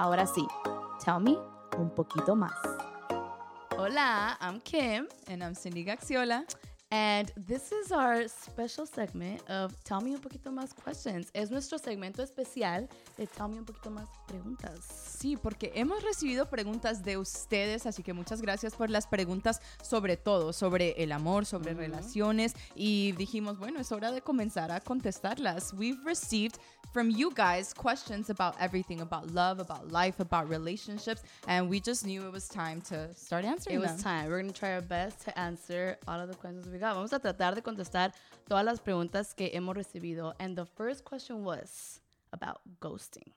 Ahora sí, tell me un poquito más. Hola, I'm Kim. And I'm Cindy Gaxiola. And this is our special segment of Tell Me Un Poquito Más Questions. Es nuestro segmento especial de Tell Me Un Poquito Más Preguntas. Sí, porque hemos recibido preguntas de ustedes, así que muchas gracias por las preguntas sobre todo, sobre el amor, sobre relaciones. Y dijimos, bueno, es hora de comenzar a contestarlas. We've received from you guys questions about everything, about love, about life, about relationships, and we just knew it was time to start answering It them. was time. We're going to try our best to answer all of the questions we Vamos a tratar de contestar todas las preguntas que hemos recibido. And the first question was about ghosting.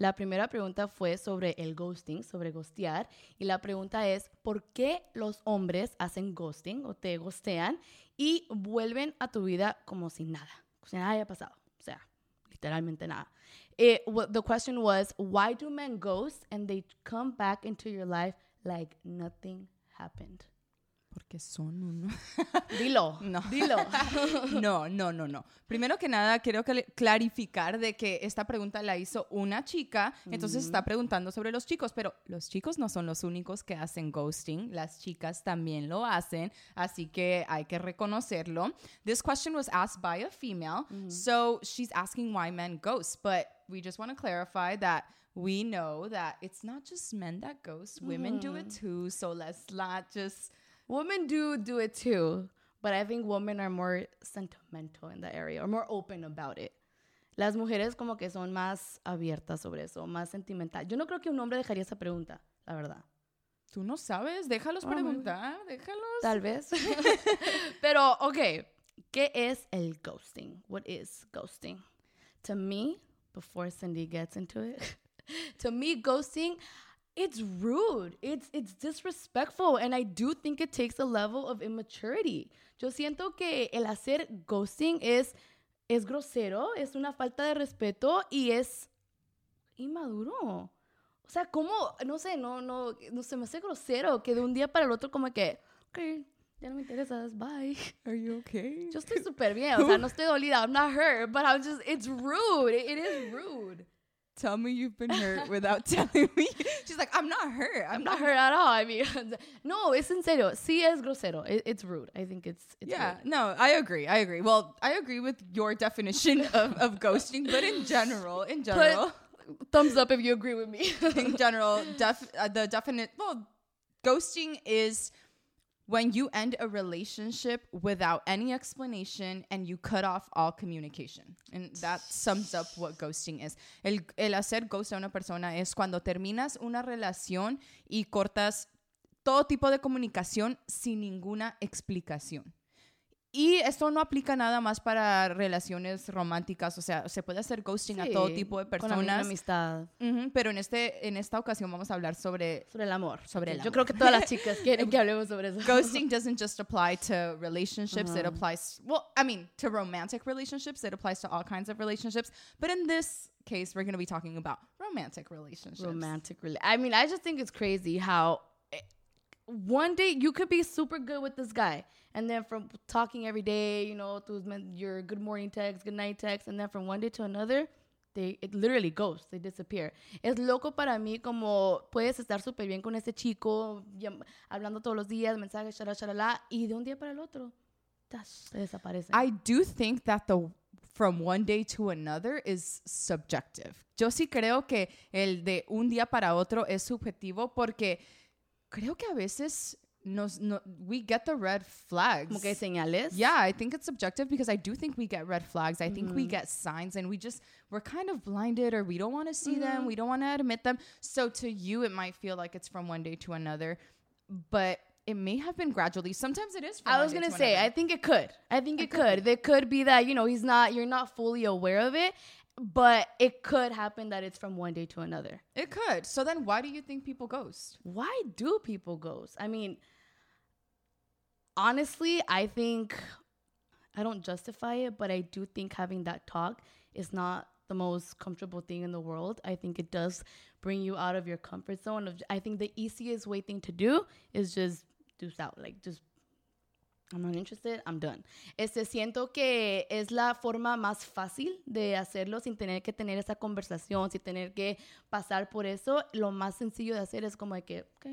La primera pregunta fue sobre el ghosting, sobre ghostear. Y la pregunta es, ¿por qué los hombres hacen ghosting o te ghostean y vuelven a tu vida como si nada? Como si nada haya pasado. O sea, literalmente nada. It, what, the question was, why do men ghost and they come back into your life like nothing happened? Porque son uno. Dilo. No. Dilo. No, no, no, no. Primero que nada, quiero cl- clarificar de que esta pregunta la hizo una chica, entonces está preguntando sobre los chicos, pero los chicos no son los únicos que hacen ghosting, las chicas también lo hacen, así que hay que reconocerlo. This question was asked by a female, so she's asking why men ghost, but we just want to clarify that we know that it's not just men that ghost, women do it too, so let's not just women do do it too, but I think women are more sentimental in that area or more open about it. Las mujeres como que son más abiertas sobre eso, más sentimental. Yo no creo que un hombre dejaría esa pregunta, la verdad. Tú no sabes, déjalos Oh, maybe. preguntar, déjalos. Tal vez. Pero, ok, ¿qué es el ghosting? What is ghosting? To me, before Cindy gets into it, to me, ghosting, it's rude. It's it's disrespectful, and I do think it takes a level of immaturity. Yo siento que el hacer ghosting es es grosero, es una falta de respeto y es inmaduro. O sea, ¿cómo? No sé, no, no, no se me hace grosero que de un día para el otro como que, ok, ya no me interesas, bye. Are you okay? Yo estoy súper bien, o sea, no estoy dolida, I'm not hurt, but I'm just, it's rude, it, it is rude. Tell me you've been hurt without telling me. She's like, I'm not hurt. I'm not hurt at all, I mean, no, es en serio, sí es grosero, it, it's rude, I think it's, it's Yeah, rude. no, I agree. I agree. Well, I agree with your definition of, of ghosting, but in general, in general, Put thumbs up if you agree with me. in general, def, uh, the definite, well, ghosting is when you end a relationship without any explanation and you cut off all communication. And that sums up what ghosting is. El, el hacer ghost a una persona es cuando terminas una relación y cortas todo tipo de comunicación sin ninguna explicación. Y esto no aplica nada más para relaciones románticas, o sea, se puede hacer ghosting a todo Sí, tipo de Con la misma personas. amistad. Ujú, pero en, este, en esta ocasión vamos a hablar sobre Sobre el amor. Sobre el Yo amor. creo que todas las chicas quieren que hablemos sobre eso. ghosting doesn't just apply to relationships it Uh-huh. applies well i mean to romantic relationships it applies to all kinds of relationships but in this case we're going to be talking about romantic relationships romantic rela- I mean, I just think it's crazy how eh, one day you could be super good with this guy, and then from talking every day, you know, men- your good morning text, good night text, and then from one day to another, they it literally goes, they disappear. Es loco para mí como puedes estar súper bien con ese chico, hablando todos los días, mensajes, shalala, shalala, y de un día para el otro, se desaparece. i do think that the from one day to another is subjective yo sí creo que el de un día para otro es subjetivo porque creo que a veces nos no, we get the red flags como que señales. Yeah, I think it's subjective because I do think we get red flags. I think we mm-hmm. get signs and we just we're kind of blinded or we don't want to see them, mm-hmm. we don't want to admit them. So to you it might feel like it's from one day to another, but it may have been gradually. Sometimes it is from I was gonna to say, I think it could. I think it could could. There could be that you know he's not. You're not fully aware of it, but it could happen that it's from one day to another. it could. So then why do you think people ghost? Why do people ghost? I mean, honestly, I think I don't justify it, but I do think having that talk is not the most comfortable thing in the world. I think it does bring you out of your comfort zone. I think the easiest way thing to do is just do out, like just I'm not interested, I'm done. Este, siento que es la forma más fácil de hacerlo sin tener que tener esa conversación, sin tener que pasar por eso. Lo más sencillo de hacer es como de que, ok,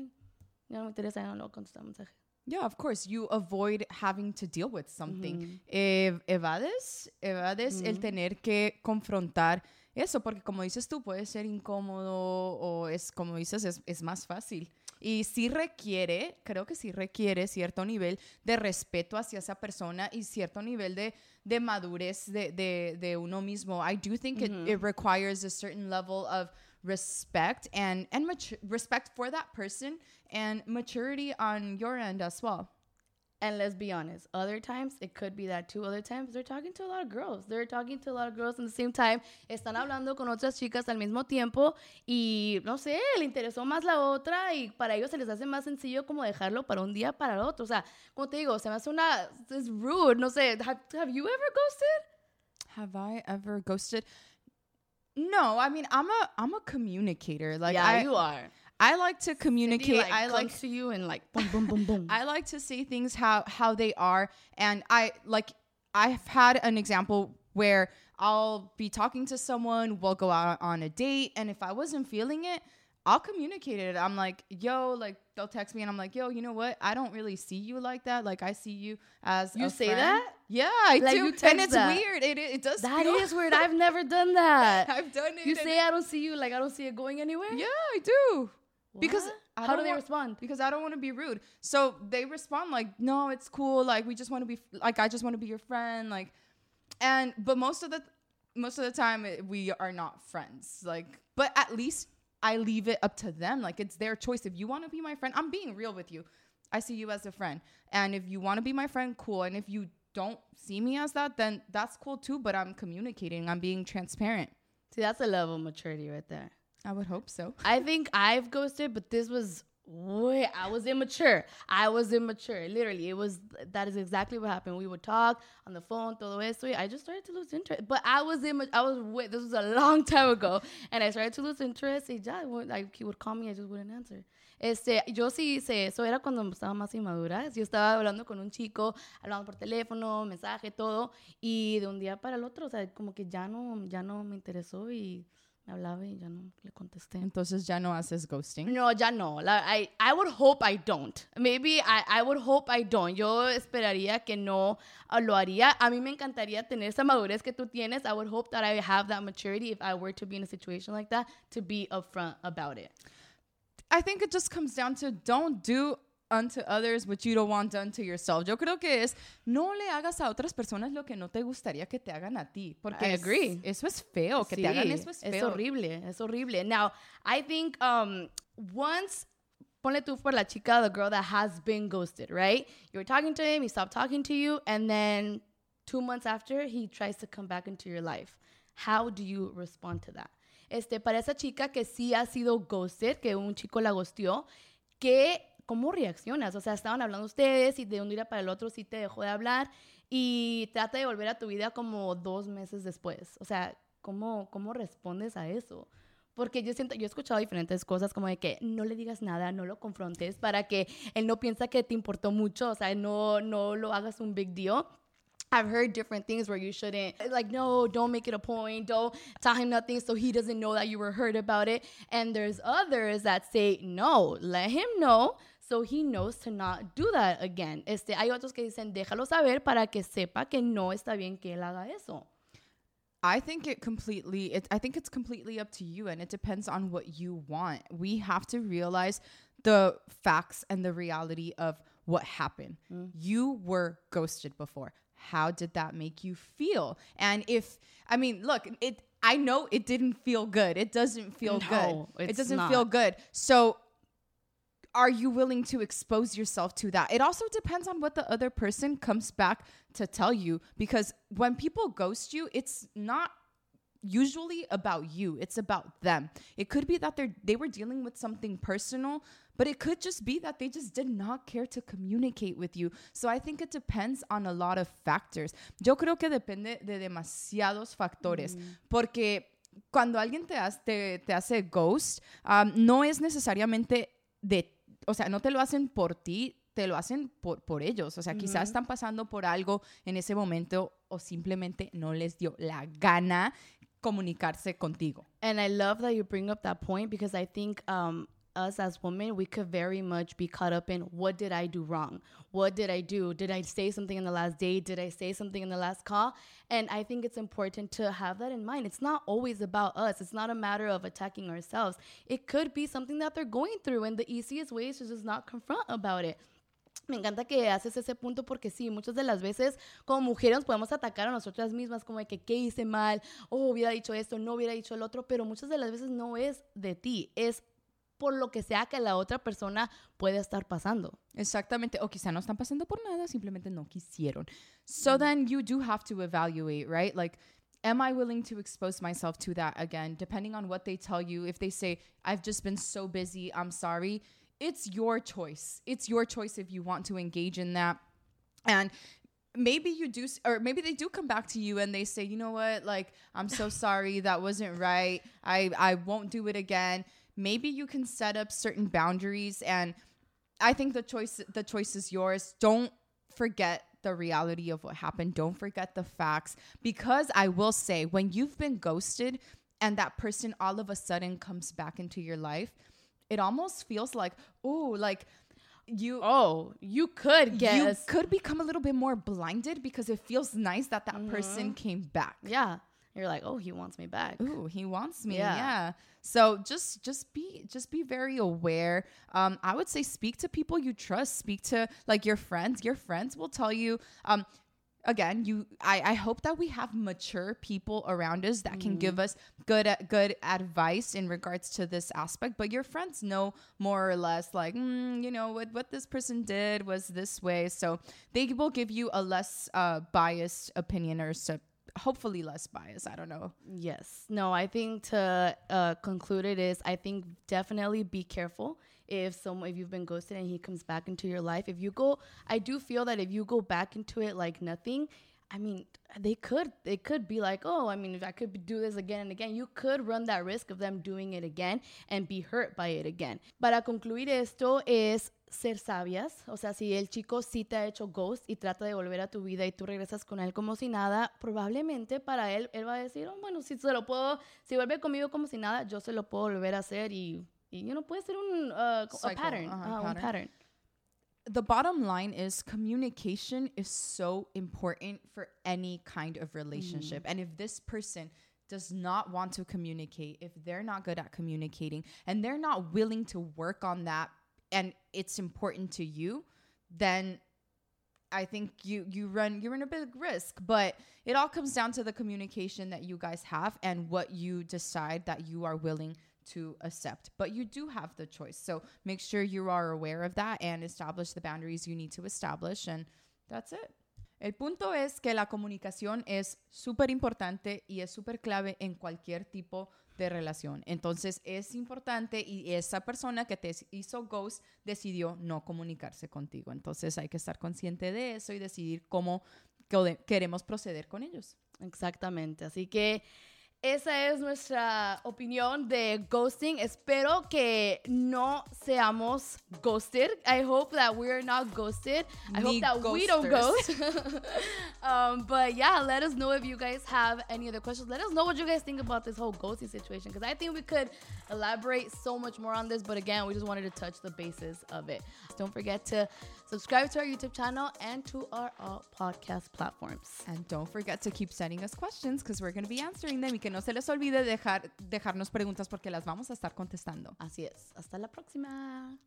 ya no me interesa, ya no a contestar mensaje. Yeah, of course. You avoid having to deal with something. Ujú. Ev- evades, evades el Ujú. tener que confrontar eso, porque como dices tú, puede ser incómodo o es, como dices, es, es más fácil. Y sí requiere, creo que sí requiere cierto nivel de respeto hacia esa persona y cierto nivel de, de madurez de, de, de uno mismo. I do think it, it requires a certain level of respect and, and respect for that person and maturity on your end as well. And let's be honest, other times it could be that too. Other times they're talking to a lot of girls. They're talking to a lot of girls at the same time. Están hablando con otras chicas al mismo tiempo y no sé, le interesó más la otra y para ellos se les hace más sencillo como dejarlo para un día para el otro. O sea, como te digo, se me hace una es rude. No sé, have, have you ever ghosted? Have I ever ghosted? No, I mean I'm a I'm a communicator. Like yeah, I you are. I like to communicate. Cindy, like, I like to you and like boom, boom, boom, boom. I like to say things how how they are and I like I've had an example where I'll be talking to someone, we'll go out on a date and if I wasn't feeling it, I'll communicate it. I'm like, "Yo, like they'll text me and I'm like, "Yo, you know what? I don't really see you like that. Like I see you as You say friend." that? Yeah, I Like, do. and it's that? weird. It it does that is weird. I've never done that. I've done it. You say I don't see you, like I don't see it going anywhere. Yeah, I do. Because I how do they want- respond? Because I don't want to be rude. So they respond like, "No, it's cool. Like we just want to be like I just want to be your friend." Like, and but most of the most of the time it- we are not friends. Like, but at least I leave it up to them. Like it's their choice. If you want to be my friend, I'm being real with you. I see you as a friend, and if you want to be my friend, cool. And if you don't see me as that, then that's cool too. But I'm communicating. I'm being transparent. See, that's a level of maturity right there. I would hope so. I think I've ghosted, but this was way I was immature. I was immature. Literally, it was that is exactly what happened. We would talk on the phone, todo esto. I just started to lose interest. But I was immature. I was way, this was a long time ago, and I started to lose interest. Y ya, like he would call me, I just wouldn't answer. Este, yo sí hice eso, era cuando estaba más inmadura. Yo estaba hablando con un chico, hablando por teléfono, mensaje, todo, y de un día para el otro, o sea, como que ya no, ya no me interesó y me hablaba y ya no le contesté. Entonces ya no haces ghosting. No, ya no. La- I, I would hope I don't. Maybe I, I would hope I don't. Yo esperaría que no lo haría. A mí me encantaría tener esa madurez que tú tienes. I would hope that I have that maturity if I were to be in a situation like that to be upfront about it. I think it just comes down to don't do unto others what you don't want done to yourself. Yo creo que es no le hagas a otras personas lo que no te gustaría que te hagan a ti, porque I es- agree. eso es feo, que te hagan eso es feo. horrible, es horrible. Now, I think um, once, ponle tú por la chica, the girl that has been ghosted, right? You were talking to him, he stopped talking to you, and then two months after, he tries to come back into your life. How do you respond to that? Este, para esa chica que sí ha sido ghosted, que un chico la ghosteó, que, ¿cómo reaccionas? O sea, estaban hablando ustedes y de un día para el otro sí te dejó de hablar y trata de volver a tu vida como dos meses después. O sea, ¿cómo, cómo respondes a eso? Porque yo siento, yo he escuchado diferentes cosas como de que no le digas nada, no lo confrontes para que él no piensa que te importó mucho, o sea, no, no lo hagas un big deal. I've heard different things where you shouldn't, like, no, don't make it a point. Don't tell him nothing so he doesn't know that you were hurt about it. And there's others that say, no, let him know so he knows to not do that again. Este, hay otros que dicen, déjalo saber para que sepa que no está bien que él haga eso. I think it completely it I think it's completely up to you and it depends on what you want. We have to realize the facts and the reality of what happened. Mm. You were ghosted before. How did that make you feel? And if I mean, look, it I know it didn't feel good. It doesn't feel No, good. It doesn't feel good. So are you willing to expose yourself to that? It also depends on what the other person comes back to tell you because when people ghost you, it's not usually about you. It's about them. It could be that they are they were dealing with something personal, but it could just be that they just did not care to communicate with you. So I think it depends on a lot of factors. Yo creo que depende de demasiados factores, porque cuando alguien te hace, te, te hace ghost, um, no es necesariamente de, o sea, no te lo hacen por ti, te lo hacen por, por ellos. O sea, quizás están pasando por algo en ese momento o simplemente no les dio la gana comunicarse contigo. And I love that you bring up that point because I think um, us as women, we could very much be caught up in what did I do wrong? What did I do? Did I say something in the last day? Did I say something in the last call? And I think it's important to have that in mind. It's not always about us, it's not a matter of attacking ourselves. It could be something that they're going through, and the easiest way is to just not confront about it. Me encanta que haces ese punto porque sí, muchas de las veces como mujeres podemos atacar a nosotras mismas como de que qué hice mal, oh, hubiera dicho esto, no hubiera dicho el otro, pero muchas de las veces no es de ti, es por lo que sea que la otra persona puede estar pasando. Exactamente. O quizá no están pasando por nada, simplemente no quisieron. So mm. then you do have to evaluate, right? Like, am I willing to expose myself to that again? Depending on what they tell you, if they say, I've just been so busy, I'm sorry, it's your choice. It's your choice if you want to engage in that. And maybe you do or maybe they do come back to you and they say you know what like i'm so sorry that wasn't right i i won't do it again maybe you can set up certain boundaries and I think the choice the choice is yours. Don't forget the reality of what happened. Don't forget the facts because I will say when you've been ghosted and that person all of a sudden comes back into your life, it almost feels like, oh, like you oh you could guess you could become a little bit more blinded because it feels nice that that mm-hmm. person came back yeah you're like oh he wants me back ooh he wants me yeah. yeah. So just just be just be very aware. Um, I would say speak to people you trust. Speak to like your friends. Your friends will tell you. Um, again you I, I hope that we have mature people around us that mm. can give mm. us good good advice in regards to this aspect but your friends know more or less like mm, you know what what this person did was this way so they will give you a less uh, biased opinion or so hopefully less bias. I don't know. Yes. No, I think to uh, conclude it is I think definitely be careful if some if you've been ghosted and he comes back into your life. If you go, I do feel that if you go back into it like nothing, I mean, they could they could be like, oh, I mean, if I could do this again and again, you could run that risk of them doing it again and be hurt by it again. Para concluir esto es ser sabias, o sea, si el chico sí te ha hecho ghost y trata de volver a tu vida y tú regresas con él como si nada, probablemente para él él va a decir, oh, bueno, si se lo puedo, si vuelve conmigo como si nada, yo se lo puedo volver a hacer y, y you know, puede ser un uh, pattern, uh -huh, uh, pattern. un pattern. the bottom line is communication is so important for any kind of relationship. Mm. And if this person does not want to communicate, if they're not good at communicating and they're not willing to work on that and it's important to you, then I think you you run you run a big risk, but it all comes down to the communication that you guys have and what you decide that you are willing to accept. But you do have the choice. So make sure you are aware of that and establish the boundaries you need to establish. And that's it. El punto es que la comunicación es súper importante y es súper clave en cualquier tipo de relación. Entonces es importante y esa persona que te hizo ghost decidió no comunicarse contigo. Entonces hay que estar consciente de eso y decidir cómo queremos proceder con ellos. Exactamente. Así que esa es nuestra opinión de ghosting. Espero que no seamos ghosted. I hope that we're not ghosted. I hope that ghosters. we don't ghost. um, but yeah, let us know if you guys have any other questions. Let us know what you guys think about this whole ghosting situation because I think we could elaborate so much more on this. But again, we just wanted to touch the basis of it. Don't forget to subscribe to our YouTube channel and to our all podcast platforms. And don't forget to keep sending us questions because we're going to be answering them. Y que no se les olvide dejar, dejarnos preguntas porque las vamos a estar contestando. Así es. Hasta la próxima.